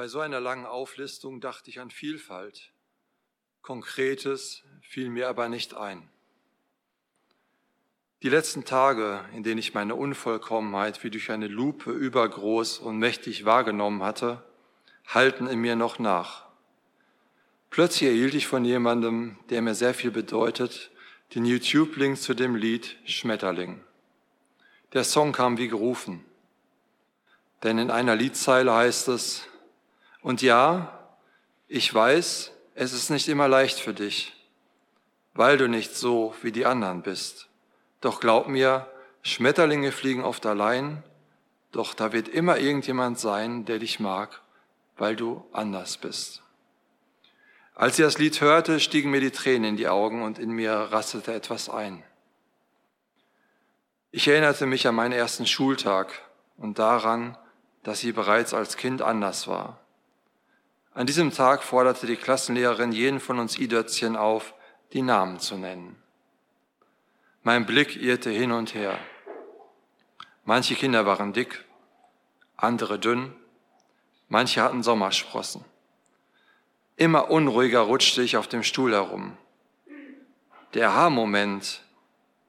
Bei so einer langen Auflistung dachte ich an Vielfalt. Konkretes fiel mir aber nicht ein. Die letzten Tage, in denen ich meine Unvollkommenheit wie durch eine Lupe übergroß und mächtig wahrgenommen hatte, halten in mir noch nach. Plötzlich erhielt ich von jemandem, der mir sehr viel bedeutet, den YouTube-Link zu dem Lied Schmetterling. Der Song kam wie gerufen. Denn in einer Liedzeile heißt es, und ja, ich weiß, es ist nicht immer leicht für dich, weil du nicht so wie die anderen bist. Doch glaub mir, Schmetterlinge fliegen oft allein, doch da wird immer irgendjemand sein, der dich mag, weil du anders bist. Als ich das Lied hörte, stiegen mir die Tränen in die Augen und in mir rastete etwas ein. Ich erinnerte mich an meinen ersten Schultag und daran, dass sie bereits als Kind anders war. An diesem Tag forderte die Klassenlehrerin jeden von uns Idötzchen auf, die Namen zu nennen. Mein Blick irrte hin und her. Manche Kinder waren dick, andere dünn, manche hatten Sommersprossen. Immer unruhiger rutschte ich auf dem Stuhl herum. Der Aha-Moment,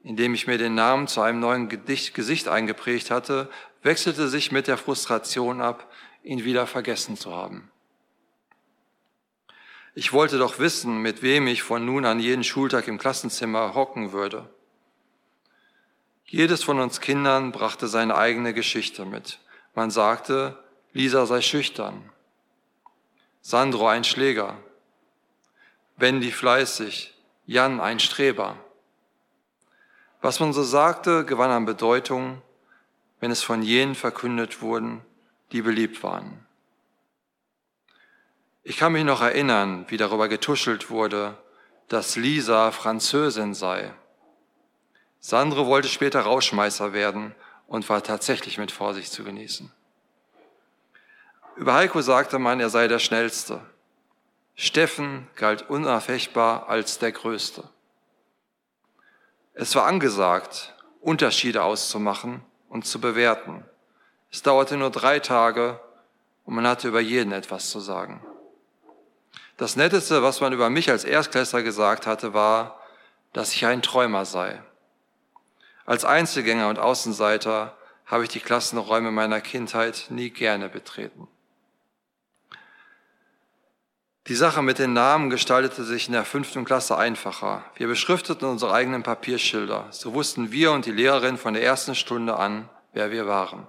in dem ich mir den Namen zu einem neuen Gedicht, Gesicht eingeprägt hatte, wechselte sich mit der Frustration ab, ihn wieder vergessen zu haben. Ich wollte doch wissen, mit wem ich von nun an jeden Schultag im Klassenzimmer hocken würde. Jedes von uns Kindern brachte seine eigene Geschichte mit. Man sagte, Lisa sei schüchtern, Sandro ein Schläger, Wendy fleißig, Jan ein Streber. Was man so sagte, gewann an Bedeutung, wenn es von jenen verkündet wurden, die beliebt waren. Ich kann mich noch erinnern, wie darüber getuschelt wurde, dass Lisa Französin sei. Sandro wollte später Rauschmeißer werden und war tatsächlich mit Vorsicht zu genießen. Über Heiko sagte man, er sei der Schnellste. Steffen galt unerfechtbar als der Größte. Es war angesagt, Unterschiede auszumachen und zu bewerten. Es dauerte nur drei Tage und man hatte über jeden etwas zu sagen. Das Netteste, was man über mich als Erstklässler gesagt hatte, war, dass ich ein Träumer sei. Als Einzelgänger und Außenseiter habe ich die Klassenräume meiner Kindheit nie gerne betreten. Die Sache mit den Namen gestaltete sich in der fünften Klasse einfacher. Wir beschrifteten unsere eigenen Papierschilder. So wussten wir und die Lehrerin von der ersten Stunde an, wer wir waren.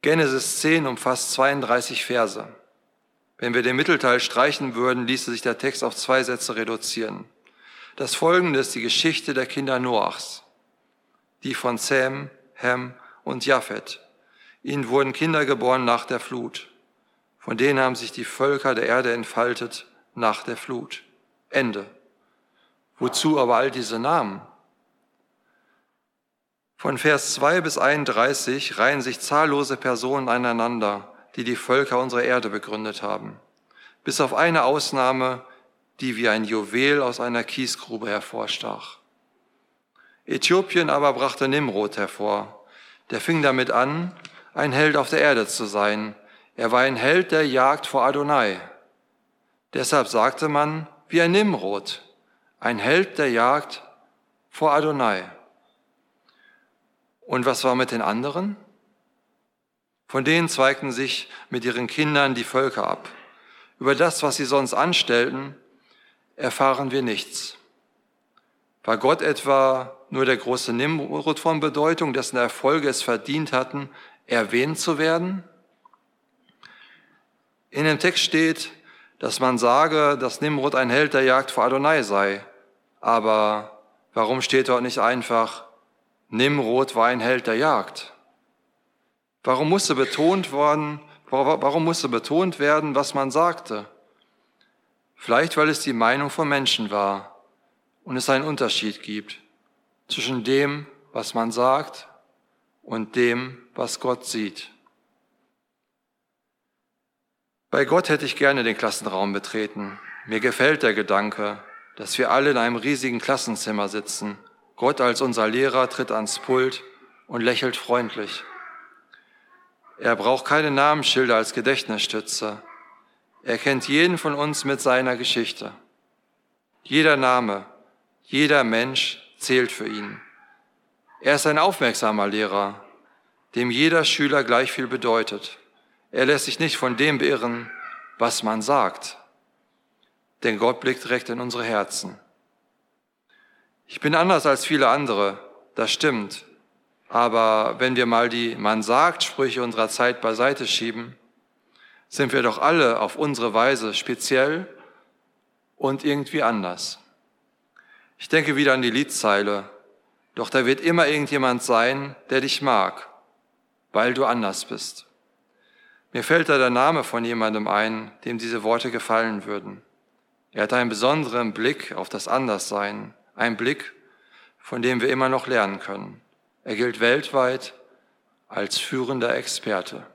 Genesis 10 umfasst 32 Verse. Wenn wir den Mittelteil streichen würden, ließe sich der Text auf zwei Sätze reduzieren. Das folgende ist die Geschichte der Kinder Noachs, die von Sam, Ham und Japhet. Ihnen wurden Kinder geboren nach der Flut. Von denen haben sich die Völker der Erde entfaltet nach der Flut. Ende. Wozu aber all diese Namen? Von Vers 2 bis 31 reihen sich zahllose Personen aneinander, die die Völker unserer Erde begründet haben. Bis auf eine Ausnahme, die wie ein Juwel aus einer Kiesgrube hervorstach. Äthiopien aber brachte Nimrod hervor. Der fing damit an, ein Held auf der Erde zu sein. Er war ein Held der Jagd vor Adonai. Deshalb sagte man, wie ein Nimrod, ein Held der Jagd vor Adonai. Und was war mit den anderen? Von denen zweigten sich mit ihren Kindern die Völker ab. Über das, was sie sonst anstellten, erfahren wir nichts. War Gott etwa nur der große Nimrod von Bedeutung, dessen Erfolge es verdient hatten, erwähnt zu werden? In dem Text steht, dass man sage, dass Nimrod ein Held der Jagd vor Adonai sei. Aber warum steht dort nicht einfach, Nimrod war ein Held der Jagd? Warum musste betont worden, warum musste betont werden, was man sagte? Vielleicht, weil es die Meinung von Menschen war und es einen Unterschied gibt zwischen dem, was man sagt und dem, was Gott sieht. Bei Gott hätte ich gerne den Klassenraum betreten. Mir gefällt der Gedanke, dass wir alle in einem riesigen Klassenzimmer sitzen. Gott als unser Lehrer tritt ans Pult und lächelt freundlich. Er braucht keine Namensschilder als Gedächtnisstütze. Er kennt jeden von uns mit seiner Geschichte. Jeder Name, jeder Mensch zählt für ihn. Er ist ein aufmerksamer Lehrer, dem jeder Schüler gleich viel bedeutet. Er lässt sich nicht von dem beirren, was man sagt. Denn Gott blickt direkt in unsere Herzen. Ich bin anders als viele andere, das stimmt. Aber wenn wir mal die Man sagt Sprüche unserer Zeit beiseite schieben, sind wir doch alle auf unsere Weise speziell und irgendwie anders. Ich denke wieder an die Liedzeile, doch da wird immer irgendjemand sein, der dich mag, weil du anders bist. Mir fällt da der Name von jemandem ein, dem diese Worte gefallen würden. Er hat einen besonderen Blick auf das Anderssein, einen Blick, von dem wir immer noch lernen können. Er gilt weltweit als führender Experte.